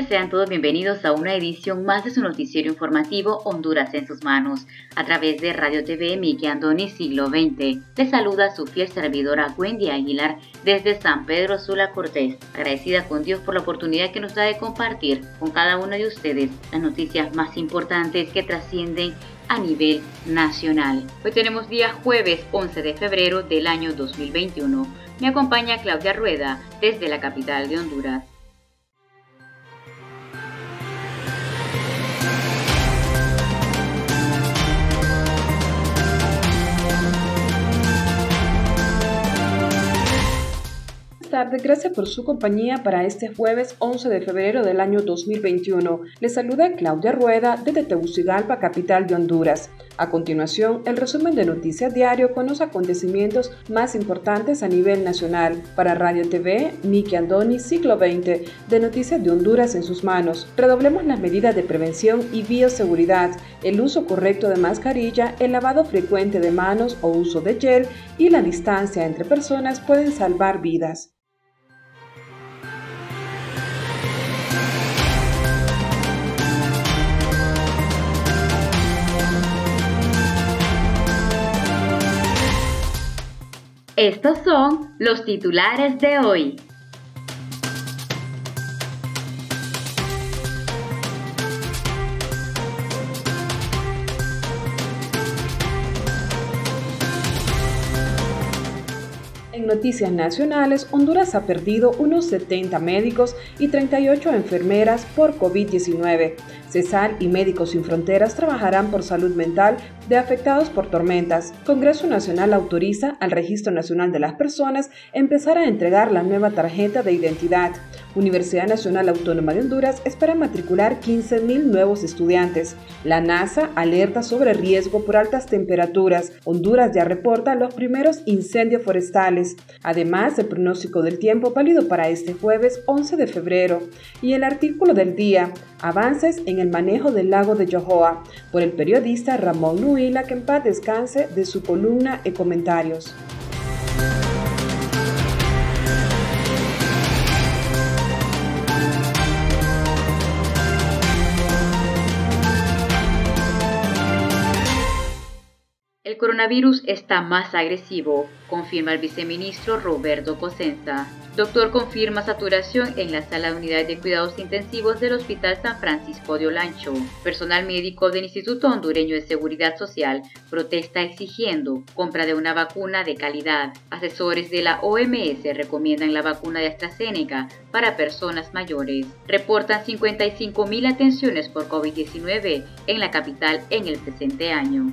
Sean todos bienvenidos a una edición más de su noticiero informativo Honduras en sus manos, a través de Radio TV Miki Andoni Siglo XX. Les saluda su fiel servidora Wendy Aguilar desde San Pedro Sula Cortés, agradecida con Dios por la oportunidad que nos da de compartir con cada uno de ustedes las noticias más importantes que trascienden a nivel nacional. Hoy tenemos día jueves 11 de febrero del año 2021. Me acompaña Claudia Rueda desde la capital de Honduras. Tardes, gracias por su compañía para este jueves 11 de febrero del año 2021. Les saluda Claudia Rueda desde Tegucigalpa, capital de Honduras. A continuación, el resumen de Noticias Diario con los acontecimientos más importantes a nivel nacional. Para Radio TV, Miki Andoni, siglo XX, de Noticias de Honduras en sus manos. Redoblemos las medidas de prevención y bioseguridad, el uso correcto de mascarilla, el lavado frecuente de manos o uso de gel y la distancia entre personas pueden salvar vidas. Estos son los titulares de hoy. En noticias nacionales, Honduras ha perdido unos 70 médicos y 38 enfermeras por COVID-19. CESAL y Médicos Sin Fronteras trabajarán por salud mental de afectados por tormentas. Congreso Nacional autoriza al Registro Nacional de las Personas empezar a entregar la nueva tarjeta de identidad. Universidad Nacional Autónoma de Honduras espera matricular 15.000 nuevos estudiantes. La NASA alerta sobre riesgo por altas temperaturas. Honduras ya reporta los primeros incendios forestales. Además, el pronóstico del tiempo válido para este jueves 11 de febrero. Y el artículo del día, avances en el manejo del lago de Yohoa, por el periodista Ramón Nuila, que en paz descanse de su columna e comentarios. Coronavirus está más agresivo, confirma el viceministro Roberto Cosenza. Doctor confirma saturación en la sala de unidad de cuidados intensivos del Hospital San Francisco de Olancho. Personal médico del Instituto Hondureño de Seguridad Social protesta exigiendo compra de una vacuna de calidad. Asesores de la OMS recomiendan la vacuna de AstraZeneca para personas mayores. Reportan 55.000 atenciones por COVID-19 en la capital en el presente año.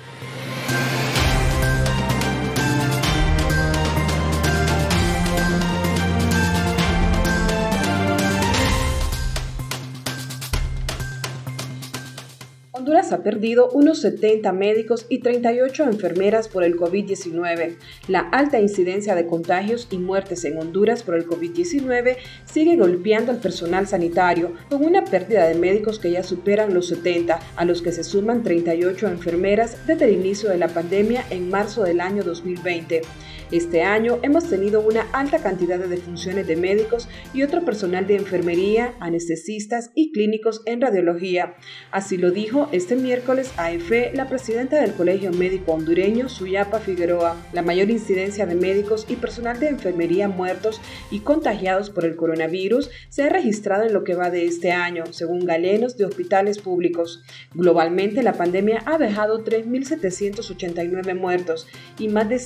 Ha perdido unos 70 médicos y 38 enfermeras por el COVID-19. La alta incidencia de contagios y muertes en Honduras por el COVID-19 sigue golpeando al personal sanitario, con una pérdida de médicos que ya superan los 70, a los que se suman 38 enfermeras desde el inicio de la pandemia en marzo del año 2020. Este año hemos tenido una alta cantidad de defunciones de médicos y otro personal de enfermería, anestesistas y clínicos en radiología. Así lo dijo este miércoles a EFE la presidenta del Colegio Médico Hondureño, Suyapa Figueroa. La mayor incidencia de médicos y personal de enfermería muertos y contagiados por el coronavirus se ha registrado en lo que va de este año, según galenos de hospitales públicos. Globalmente, la pandemia ha dejado 3.789 muertos y más de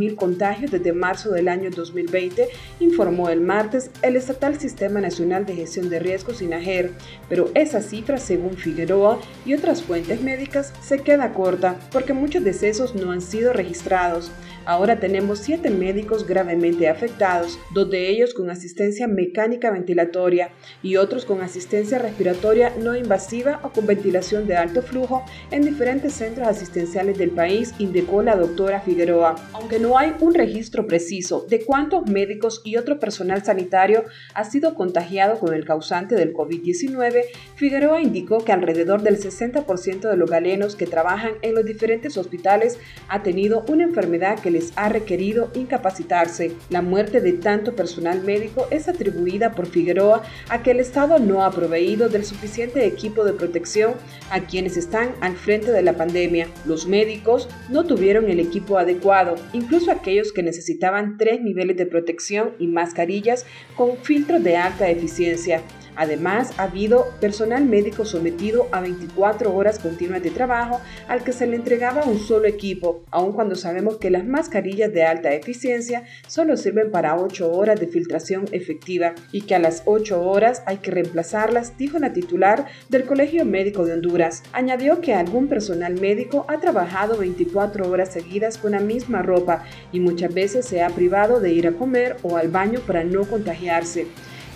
156.000 contagios desde marzo del año 2020, informó el martes el Estatal Sistema Nacional de Gestión de Riesgos INAGER, pero esa cifra, según Figueroa y otras fuentes médicas, se queda corta porque muchos decesos no han sido registrados. Ahora tenemos siete médicos gravemente afectados, dos de ellos con asistencia mecánica ventilatoria y otros con asistencia respiratoria no invasiva o con ventilación de alto flujo en diferentes centros asistenciales del país, indicó la doctora Figueroa. Aunque no hay un registro preciso de cuántos médicos y otro personal sanitario ha sido contagiado con el causante del COVID-19, Figueroa indicó que alrededor del 60% de los galenos que trabajan en los diferentes hospitales ha tenido una enfermedad que les ha requerido incapacitarse. La muerte de tanto personal médico es atribuida por Figueroa a que el Estado no ha proveído del suficiente equipo de protección a quienes están al frente de la pandemia. Los médicos no tuvieron el equipo adecuado, incluso aquellos que necesitaban tres niveles de protección y mascarillas con filtros de alta eficiencia. Además, ha habido personal médico sometido a 24 horas continuas de trabajo al que se le entregaba un solo equipo, aun cuando sabemos que las mascarillas de alta eficiencia solo sirven para 8 horas de filtración efectiva y que a las 8 horas hay que reemplazarlas, dijo la titular del Colegio Médico de Honduras. Añadió que algún personal médico ha trabajado 24 horas seguidas con la misma ropa y muchas veces se ha privado de ir a comer o al baño para no contagiarse.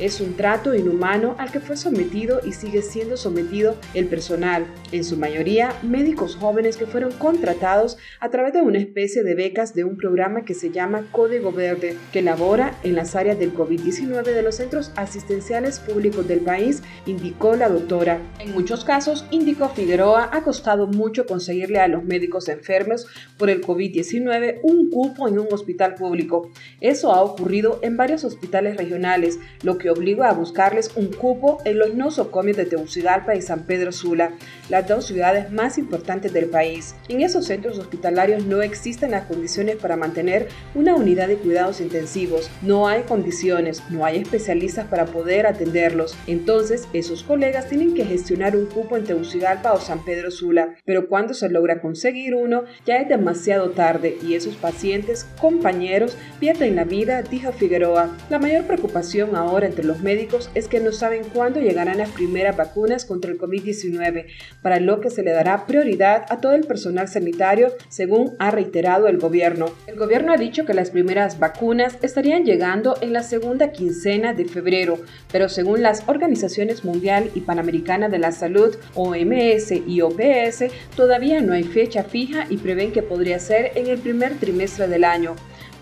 Es un trato inhumano al que fue sometido y sigue siendo sometido el personal, en su mayoría médicos jóvenes que fueron contratados a través de una especie de becas de un programa que se llama Código Verde, que labora en las áreas del COVID-19 de los centros asistenciales públicos del país, indicó la doctora. En muchos casos, indicó Figueroa, ha costado mucho conseguirle a los médicos enfermos por el COVID-19 un cupo en un hospital público. Eso ha ocurrido en varios hospitales regionales, lo que que obliga a buscarles un cupo en los nosocomios de Tegucigalpa y San Pedro Sula, las dos ciudades más importantes del país. En esos centros hospitalarios no existen las condiciones para mantener una unidad de cuidados intensivos, no hay condiciones, no hay especialistas para poder atenderlos. Entonces, esos colegas tienen que gestionar un cupo en Tegucigalpa o San Pedro Sula, pero cuando se logra conseguir uno, ya es demasiado tarde y esos pacientes, compañeros, pierden la vida, dijo Figueroa. La mayor preocupación ahora entre los médicos es que no saben cuándo llegarán las primeras vacunas contra el COVID-19, para lo que se le dará prioridad a todo el personal sanitario, según ha reiterado el gobierno. El gobierno ha dicho que las primeras vacunas estarían llegando en la segunda quincena de febrero, pero según las organizaciones mundial y panamericana de la salud, OMS y OPS, todavía no hay fecha fija y prevén que podría ser en el primer trimestre del año.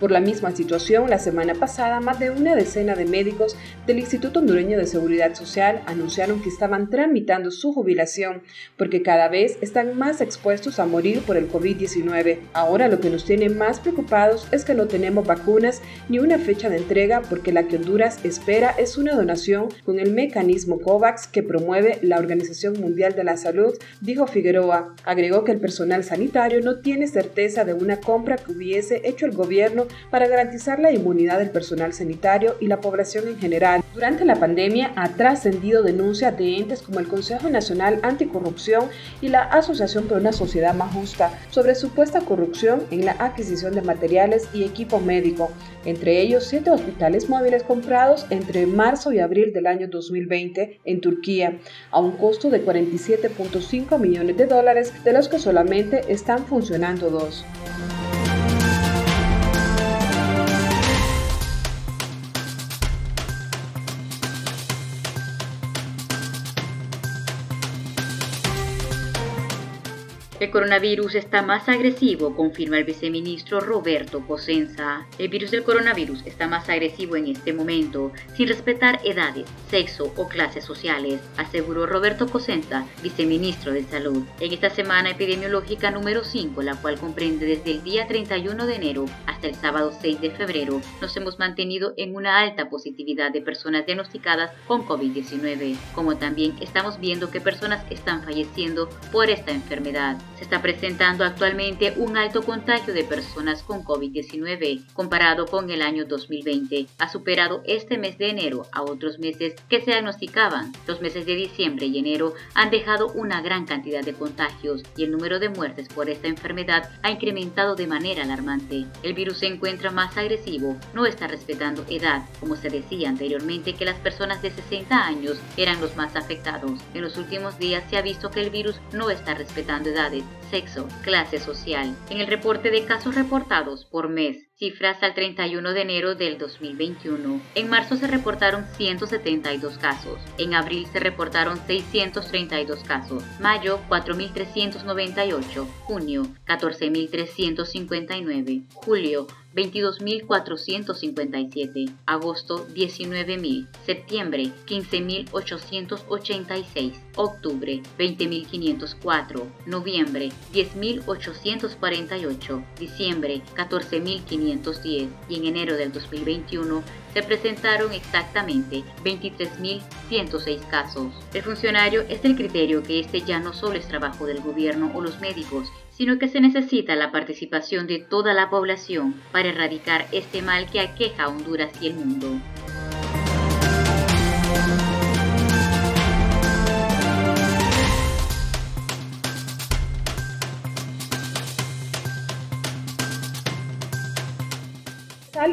Por la misma situación, la semana pasada, más de una decena de médicos del Instituto Hondureño de Seguridad Social anunciaron que estaban tramitando su jubilación porque cada vez están más expuestos a morir por el COVID-19. Ahora lo que nos tiene más preocupados es que no tenemos vacunas ni una fecha de entrega porque la que Honduras espera es una donación con el mecanismo COVAX que promueve la Organización Mundial de la Salud, dijo Figueroa. Agregó que el personal sanitario no tiene certeza de una compra que hubiese hecho el gobierno para garantizar la inmunidad del personal sanitario y la población en general. Durante la pandemia ha trascendido denuncias de entes como el Consejo Nacional Anticorrupción y la Asociación por una Sociedad Más Justa sobre supuesta corrupción en la adquisición de materiales y equipo médico, entre ellos siete hospitales móviles comprados entre marzo y abril del año 2020 en Turquía, a un costo de 47.5 millones de dólares, de los que solamente están funcionando dos. El coronavirus está más agresivo, confirma el viceministro Roberto Cosenza. El virus del coronavirus está más agresivo en este momento, sin respetar edades, sexo o clases sociales, aseguró Roberto Cosenza, viceministro de Salud. En esta semana epidemiológica número 5, la cual comprende desde el día 31 de enero hasta el sábado 6 de febrero, nos hemos mantenido en una alta positividad de personas diagnosticadas con COVID-19, como también estamos viendo que personas están falleciendo por esta enfermedad. Está presentando actualmente un alto contagio de personas con COVID-19 comparado con el año 2020. Ha superado este mes de enero a otros meses que se diagnosticaban. Los meses de diciembre y enero han dejado una gran cantidad de contagios y el número de muertes por esta enfermedad ha incrementado de manera alarmante. El virus se encuentra más agresivo, no está respetando edad, como se decía anteriormente que las personas de 60 años eran los más afectados. En los últimos días se ha visto que el virus no está respetando edades, sexo, clase social. En el reporte de casos reportados por mes, cifras al 31 de enero del 2021. En marzo se reportaron 172 casos. En abril se reportaron 632 casos. Mayo 4.398. Junio 14.359. Julio 22.457, agosto 19.000, septiembre 15.886, octubre 20.504, noviembre 10.848, diciembre 14.510 y en enero del 2021 se presentaron exactamente 23.106 casos. El funcionario es del criterio que este ya no solo es trabajo del gobierno o los médicos, sino que se necesita la participación de toda la población para erradicar este mal que aqueja a Honduras y el mundo.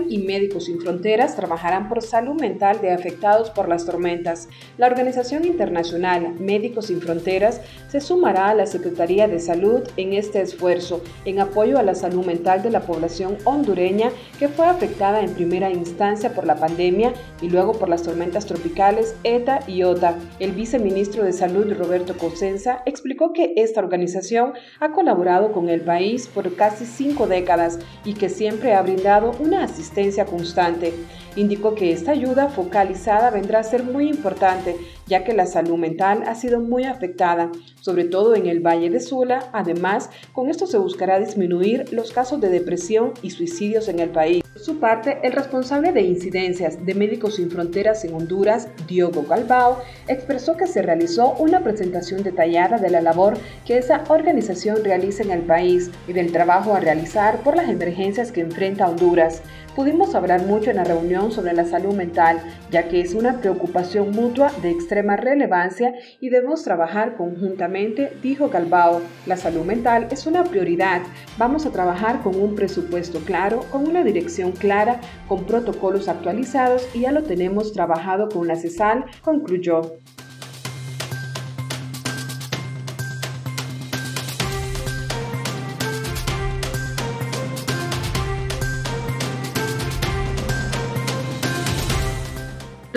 Y Médicos Sin Fronteras trabajarán por salud mental de afectados por las tormentas. La Organización Internacional Médicos Sin Fronteras se sumará a la Secretaría de Salud en este esfuerzo en apoyo a la salud mental de la población hondureña que fue afectada en primera instancia por la pandemia y luego por las tormentas tropicales ETA y OTA. El viceministro de Salud Roberto Cosenza explicó que esta organización ha colaborado con el país por casi cinco décadas y que siempre ha brindado una asistencia asistencia constante. Indicó que esta ayuda focalizada vendrá a ser muy importante, ya que la salud mental ha sido muy afectada, sobre todo en el Valle de Sula. Además, con esto se buscará disminuir los casos de depresión y suicidios en el país. Por su parte, el responsable de incidencias de Médicos Sin Fronteras en Honduras, Diogo Galbao, expresó que se realizó una presentación detallada de la labor que esa organización realiza en el país y del trabajo a realizar por las emergencias que enfrenta Honduras. Pudimos hablar mucho en la reunión sobre la salud mental, ya que es una preocupación mutua de extrema relevancia y debemos trabajar conjuntamente, dijo Galbao. La salud mental es una prioridad. Vamos a trabajar con un presupuesto claro, con una dirección clara, con protocolos actualizados y ya lo tenemos trabajado con la CESAL, concluyó.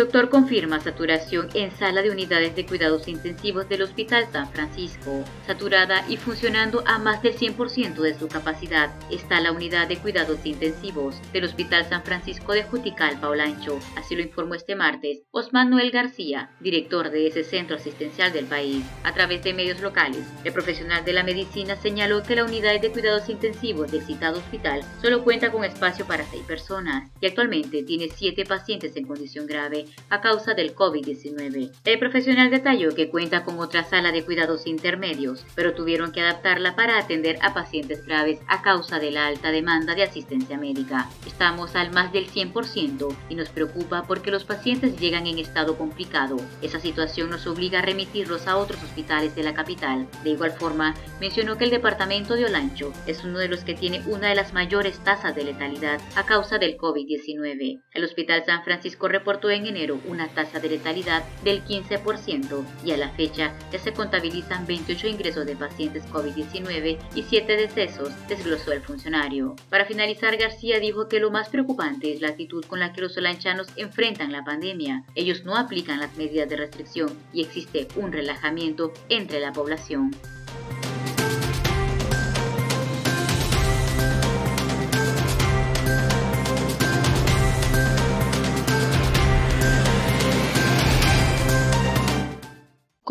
Doctor confirma saturación en sala de unidades de cuidados intensivos del Hospital San Francisco. Saturada y funcionando a más del 100% de su capacidad está la unidad de cuidados intensivos del Hospital San Francisco de Jutical, Paulancho. Así lo informó este martes Osman Noel García, director de ese centro asistencial del país. A través de medios locales, el profesional de la medicina señaló que la unidad de cuidados intensivos del citado hospital solo cuenta con espacio para seis personas y actualmente tiene siete pacientes en condición grave a causa del COVID-19. El profesional detalló que cuenta con otra sala de cuidados intermedios, pero tuvieron que adaptarla para atender a pacientes graves a causa de la alta demanda de asistencia médica. Estamos al más del 100% y nos preocupa porque los pacientes llegan en estado complicado. Esa situación nos obliga a remitirlos a otros hospitales de la capital. De igual forma, mencionó que el departamento de Olancho es uno de los que tiene una de las mayores tasas de letalidad a causa del COVID-19. El Hospital San Francisco reportó en una tasa de letalidad del 15% y a la fecha ya se contabilizan 28 ingresos de pacientes COVID-19 y 7 decesos, desglosó el funcionario. Para finalizar, García dijo que lo más preocupante es la actitud con la que los solanchanos enfrentan la pandemia. Ellos no aplican las medidas de restricción y existe un relajamiento entre la población.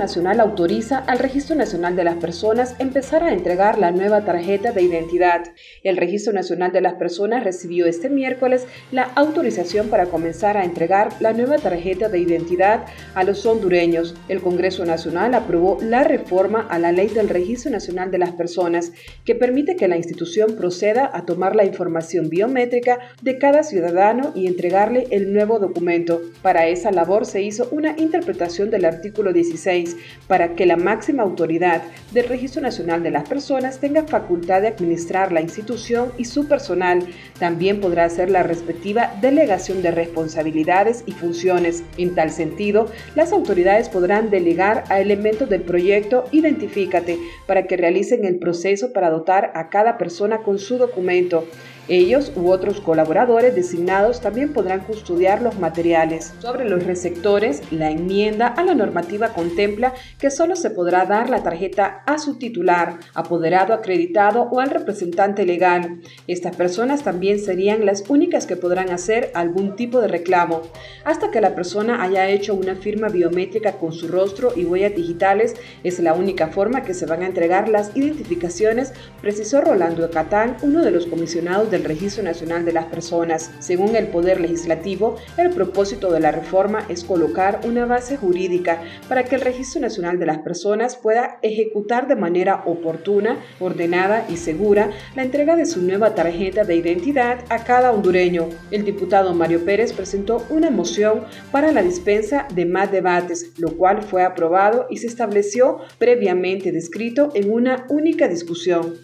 Nacional autoriza al Registro Nacional de las Personas empezar a entregar la nueva tarjeta de identidad. El Registro Nacional de las Personas recibió este miércoles la autorización para comenzar a entregar la nueva tarjeta de identidad a los hondureños. El Congreso Nacional aprobó la reforma a la Ley del Registro Nacional de las Personas que permite que la institución proceda a tomar la información biométrica de cada ciudadano y entregarle el nuevo documento. Para esa labor se hizo una interpretación del artículo 16 para que la máxima autoridad del Registro Nacional de las Personas tenga facultad de administrar la institución y su personal. También podrá hacer la respectiva delegación de responsabilidades y funciones. En tal sentido, las autoridades podrán delegar a elementos del proyecto Identifícate para que realicen el proceso para dotar a cada persona con su documento. Ellos u otros colaboradores designados también podrán custodiar los materiales. Sobre los receptores, la enmienda a la normativa contempla que solo se podrá dar la tarjeta a su titular, apoderado acreditado o al representante legal. Estas personas también serían las únicas que podrán hacer algún tipo de reclamo. Hasta que la persona haya hecho una firma biométrica con su rostro y huellas digitales, es la única forma que se van a entregar las identificaciones, precisó Rolando Catán, uno de los comisionados del Registro Nacional de las Personas. Según el Poder Legislativo, el propósito de la reforma es colocar una base jurídica para que el Registro Nacional de las Personas pueda ejecutar de manera oportuna, ordenada y segura la entrega de su nueva tarjeta de identidad a cada hondureño. El diputado Mario Pérez presentó una moción para la dispensa de más debates, lo cual fue aprobado y se estableció previamente descrito en una única discusión.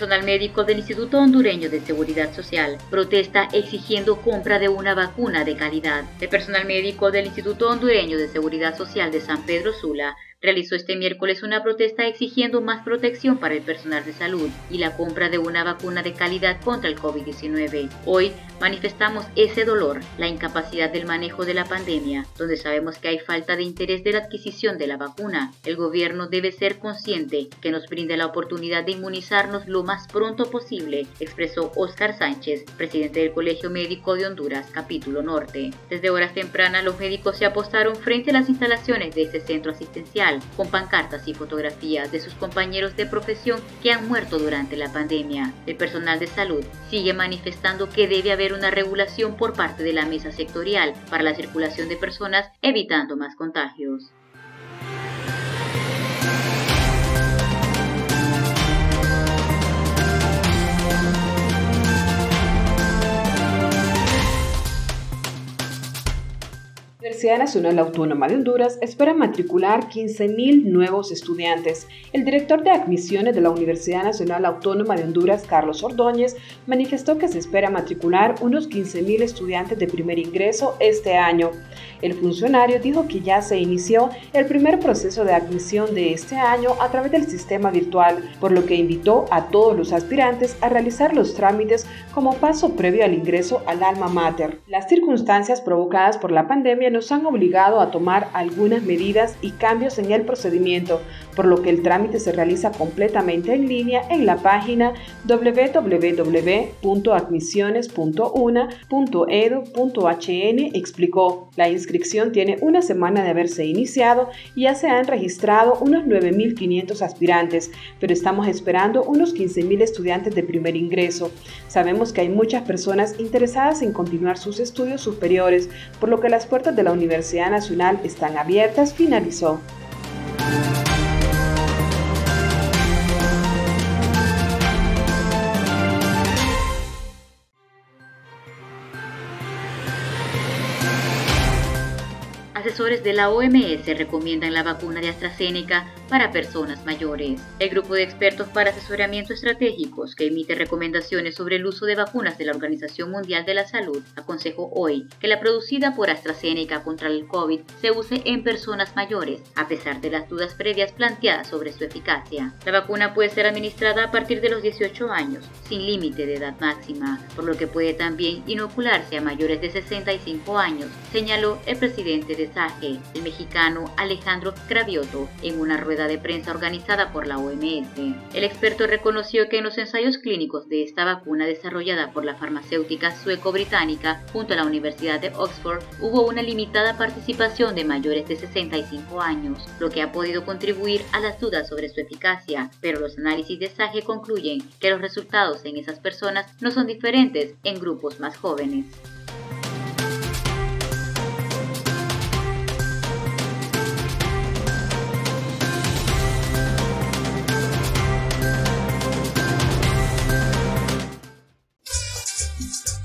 Personal médico del Instituto Hondureño de Seguridad Social protesta exigiendo compra de una vacuna de calidad. El personal médico del Instituto Hondureño de Seguridad Social de San Pedro Sula realizó este miércoles una protesta exigiendo más protección para el personal de salud y la compra de una vacuna de calidad contra el COVID-19. Hoy manifestamos ese dolor, la incapacidad del manejo de la pandemia, donde sabemos que hay falta de interés de la adquisición de la vacuna. El gobierno debe ser consciente que nos brinde la oportunidad de inmunizarnos lo más pronto posible, expresó Oscar Sánchez, presidente del Colegio Médico de Honduras, capítulo norte. Desde horas tempranas los médicos se apostaron frente a las instalaciones de este centro asistencial con pancartas y fotografías de sus compañeros de profesión que han muerto durante la pandemia. El personal de salud sigue manifestando que debe haber una regulación por parte de la mesa sectorial para la circulación de personas evitando más contagios. Universidad Nacional Autónoma de Honduras espera matricular 15.000 nuevos estudiantes. El director de admisiones de la Universidad Nacional Autónoma de Honduras, Carlos Ordóñez, manifestó que se espera matricular unos 15.000 estudiantes de primer ingreso este año. El funcionario dijo que ya se inició el primer proceso de admisión de este año a través del sistema virtual, por lo que invitó a todos los aspirantes a realizar los trámites como paso previo al ingreso al alma mater. Las circunstancias provocadas por la pandemia nos han obligado a tomar algunas medidas y cambios en el procedimiento, por lo que el trámite se realiza completamente en línea en la página www.admisiones.una.edu.hn, explicó. La inscripción tiene una semana de haberse iniciado y ya se han registrado unos 9.500 aspirantes, pero estamos esperando unos 15.000 estudiantes de primer ingreso. Sabemos que hay muchas personas interesadas en continuar sus estudios superiores, por lo que las puertas de la Universidad Nacional están abiertas, finalizó. Asesores de la OMS recomiendan la vacuna de AstraZeneca para personas mayores. El grupo de expertos para asesoramiento estratégicos que emite recomendaciones sobre el uso de vacunas de la Organización Mundial de la Salud aconsejó hoy que la producida por AstraZeneca contra el COVID se use en personas mayores, a pesar de las dudas previas planteadas sobre su eficacia. La vacuna puede ser administrada a partir de los 18 años, sin límite de edad máxima, por lo que puede también inocularse a mayores de 65 años, señaló el presidente de el mexicano Alejandro Cravioto, en una rueda de prensa organizada por la OMS. El experto reconoció que en los ensayos clínicos de esta vacuna desarrollada por la farmacéutica sueco-británica junto a la Universidad de Oxford hubo una limitada participación de mayores de 65 años, lo que ha podido contribuir a las dudas sobre su eficacia, pero los análisis de SAGE concluyen que los resultados en esas personas no son diferentes en grupos más jóvenes.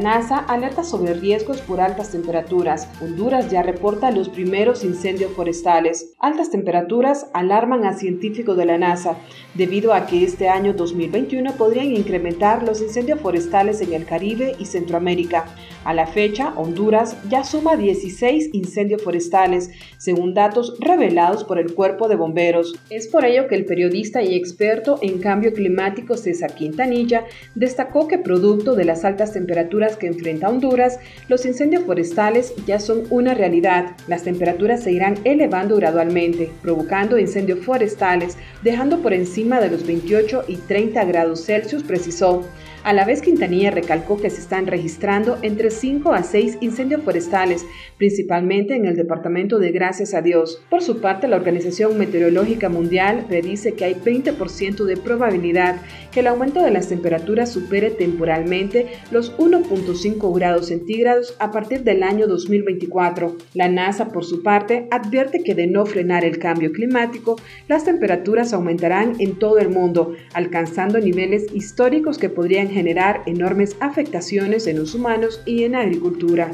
NASA alerta sobre riesgos por altas temperaturas. Honduras ya reporta los primeros incendios forestales. Altas temperaturas alarman a científicos de la NASA, debido a que este año 2021 podrían incrementar los incendios forestales en el Caribe y Centroamérica. A la fecha, Honduras ya suma 16 incendios forestales, según datos revelados por el Cuerpo de Bomberos. Es por ello que el periodista y experto en cambio climático César Quintanilla destacó que producto de las altas temperaturas que enfrenta Honduras, los incendios forestales ya son una realidad. Las temperaturas se irán elevando gradualmente, provocando incendios forestales, dejando por encima de los 28 y 30 grados Celsius, precisó. A la vez, Quintanilla recalcó que se están registrando entre 5 a 6 incendios forestales, principalmente en el departamento de Gracias a Dios. Por su parte, la Organización Meteorológica Mundial predice que hay 20% de probabilidad que el aumento de las temperaturas supere temporalmente los 1.5 grados centígrados a partir del año 2024. La NASA, por su parte, advierte que de no frenar el cambio climático, las temperaturas aumentarán en todo el mundo, alcanzando niveles históricos que podrían generar enormes afectaciones en los humanos y en la agricultura.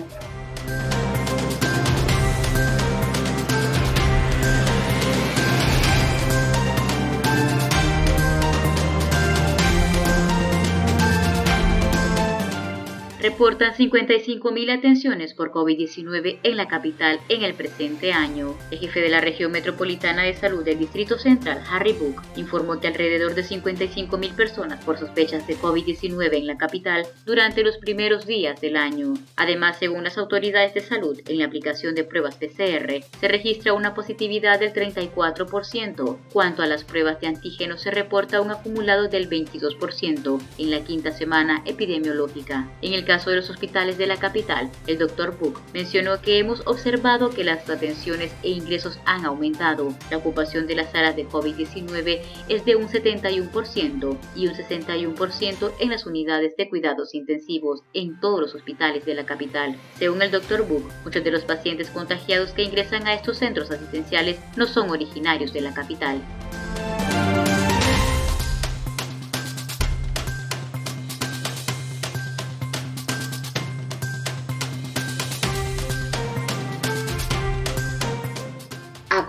Reportan 55.000 atenciones por COVID-19 en la capital en el presente año. El jefe de la región metropolitana de salud del Distrito Central, Harry Book, informó que alrededor de 55.000 personas por sospechas de COVID-19 en la capital durante los primeros días del año. Además, según las autoridades de salud, en la aplicación de pruebas PCR se registra una positividad del 34%. Cuanto a las pruebas de antígenos, se reporta un acumulado del 22% en la quinta semana epidemiológica. En el caso caso de los hospitales de la capital, el Dr. Book mencionó que hemos observado que las atenciones e ingresos han aumentado. La ocupación de las salas de COVID-19 es de un 71% y un 61% en las unidades de cuidados intensivos en todos los hospitales de la capital. Según el Dr. Book, muchos de los pacientes contagiados que ingresan a estos centros asistenciales no son originarios de la capital.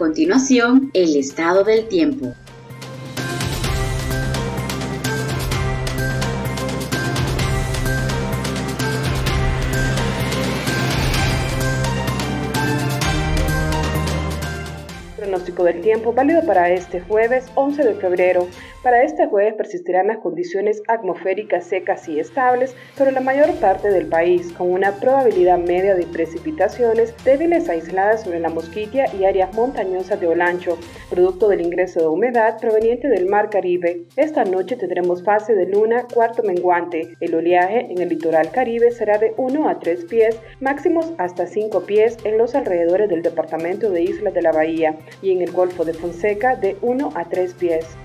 Continuación, el estado del tiempo. Pronóstico del tiempo válido para este jueves 11 de febrero. Para este jueves persistirán las condiciones atmosféricas secas y estables sobre la mayor parte del país, con una probabilidad media de precipitaciones débiles aisladas sobre la Mosquitia y áreas montañosas de Olancho, producto del ingreso de humedad proveniente del Mar Caribe. Esta noche tendremos fase de luna cuarto menguante. El oleaje en el litoral caribe será de 1 a 3 pies, máximos hasta 5 pies en los alrededores del departamento de Islas de la Bahía y en el Golfo de Fonseca de 1 a 3 pies.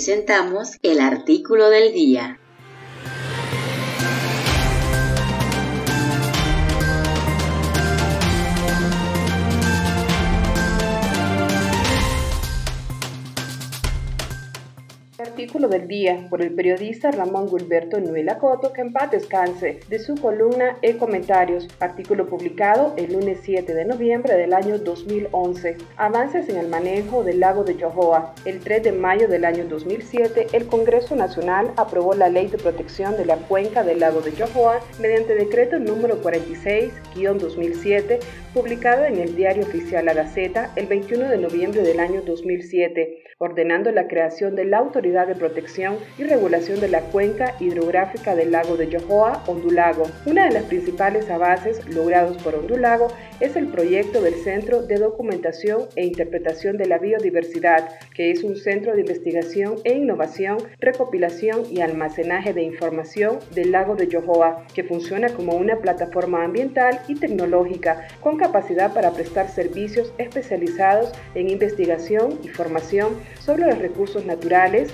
Presentamos el artículo del día. Artículo del día por el periodista Ramón Gilberto Nuela Coto, que en paz descanse, de su columna E Comentarios, artículo publicado el lunes 7 de noviembre del año 2011. Avances en el manejo del lago de Yohoa. El 3 de mayo del año 2007, el Congreso Nacional aprobó la Ley de Protección de la Cuenca del lago de Yohoa mediante decreto número 46-2007, publicado en el Diario Oficial La Gaceta el 21 de noviembre del año 2007, ordenando la creación de la Autoridad Protección y Regulación de la Cuenca Hidrográfica del Lago de Yohoa, Ondulago. Una de las principales avances logrados por Ondulago es el proyecto del Centro de Documentación e Interpretación de la Biodiversidad, que es un centro de investigación e innovación, recopilación y almacenaje de información del lago de Yohoa, que funciona como una plataforma ambiental y tecnológica con capacidad para prestar servicios especializados en investigación y formación sobre los recursos naturales,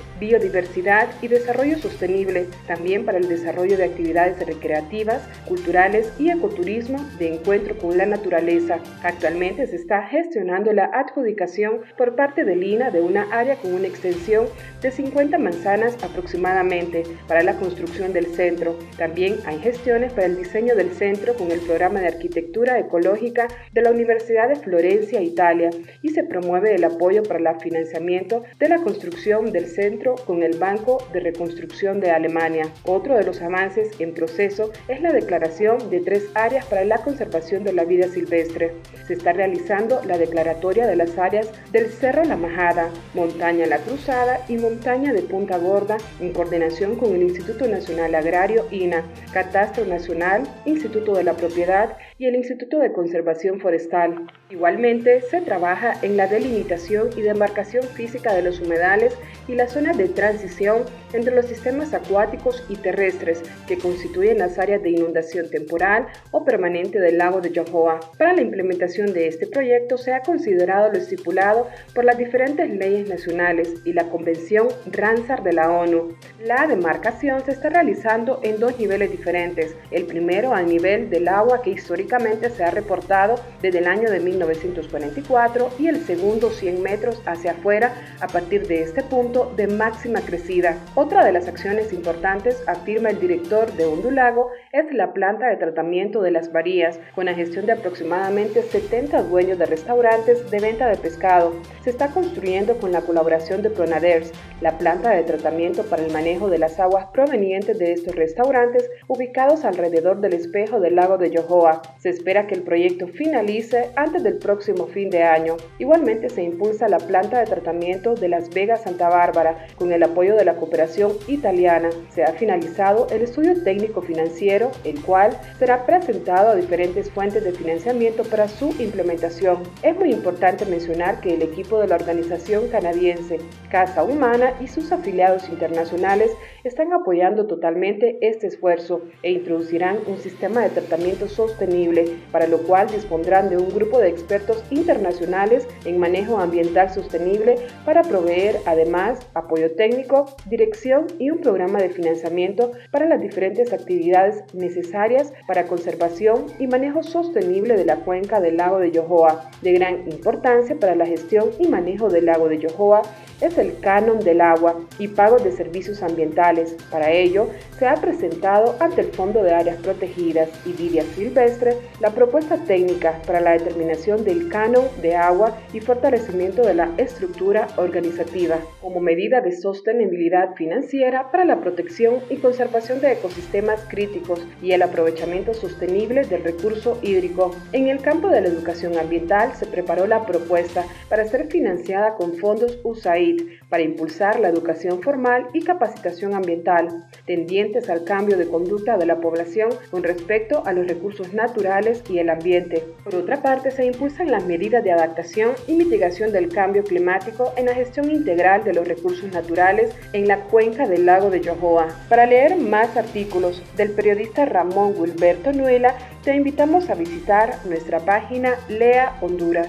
y desarrollo sostenible, también para el desarrollo de actividades recreativas, culturales y ecoturismo de encuentro con la naturaleza. Actualmente se está gestionando la adjudicación por parte del INA de una área con una extensión de 50 manzanas aproximadamente para la construcción del centro. También hay gestiones para el diseño del centro con el programa de arquitectura ecológica de la Universidad de Florencia, Italia, y se promueve el apoyo para el financiamiento de la construcción del centro con el Banco de Reconstrucción de Alemania. Otro de los avances en proceso es la declaración de tres áreas para la conservación de la vida silvestre. Se está realizando la declaratoria de las áreas del Cerro La Majada, Montaña La Cruzada y Montaña de Punta Gorda en coordinación con el Instituto Nacional Agrario INA, Catastro Nacional, Instituto de la Propiedad y el Instituto de Conservación Forestal. Igualmente, se trabaja en la delimitación y demarcación física de los humedales y las zonas de transición entre los sistemas acuáticos y terrestres que constituyen las áreas de inundación temporal o permanente del lago de Yohoa. Para la implementación de este proyecto se ha considerado lo estipulado por las diferentes leyes nacionales y la Convención Ramsar de la ONU. La demarcación se está realizando en dos niveles diferentes. El primero al nivel del agua que históricamente se ha reportado desde el año de 1944 y el segundo 100 metros hacia afuera a partir de este punto de crecida. Otra de las acciones importantes, afirma el director de Ondulago, es la planta de tratamiento de las varías, con la gestión de aproximadamente 70 dueños de restaurantes de venta de pescado. Se está construyendo con la colaboración de Pronaders, la planta de tratamiento para el manejo de las aguas provenientes de estos restaurantes ubicados alrededor del espejo del lago de Yohoa. Se espera que el proyecto finalice antes del próximo fin de año. Igualmente se impulsa la planta de tratamiento de Las Vegas Santa Bárbara con el el apoyo de la cooperación italiana, se ha finalizado el estudio técnico financiero, el cual será presentado a diferentes fuentes de financiamiento para su implementación. Es muy importante mencionar que el equipo de la organización canadiense Casa Humana y sus afiliados internacionales están apoyando totalmente este esfuerzo e introducirán un sistema de tratamiento sostenible, para lo cual dispondrán de un grupo de expertos internacionales en manejo ambiental sostenible para proveer además apoyo técnico, dirección y un programa de financiamiento para las diferentes actividades necesarias para conservación y manejo sostenible de la cuenca del lago de Yohoa. De gran importancia para la gestión y manejo del lago de Yohoa es el canon del agua y pagos de servicios ambientales. Para ello, se ha presentado ante el Fondo de Áreas Protegidas y Vida Silvestre la propuesta técnica para la determinación del canon de agua y fortalecimiento de la estructura organizativa como medida de sostenibilidad financiera para la protección y conservación de ecosistemas críticos y el aprovechamiento sostenible del recurso hídrico. En el campo de la educación ambiental se preparó la propuesta para ser financiada con fondos USAID para impulsar la educación formal y capacitación ambiental, tendientes al cambio de conducta de la población con respecto a los recursos naturales y el ambiente. Por otra parte, se impulsan las medidas de adaptación y mitigación del cambio climático en la gestión integral de los recursos naturales en la cuenca del lago de Yohoa. Para leer más artículos del periodista Ramón Wilberto Nuela, te invitamos a visitar nuestra página Lea Honduras.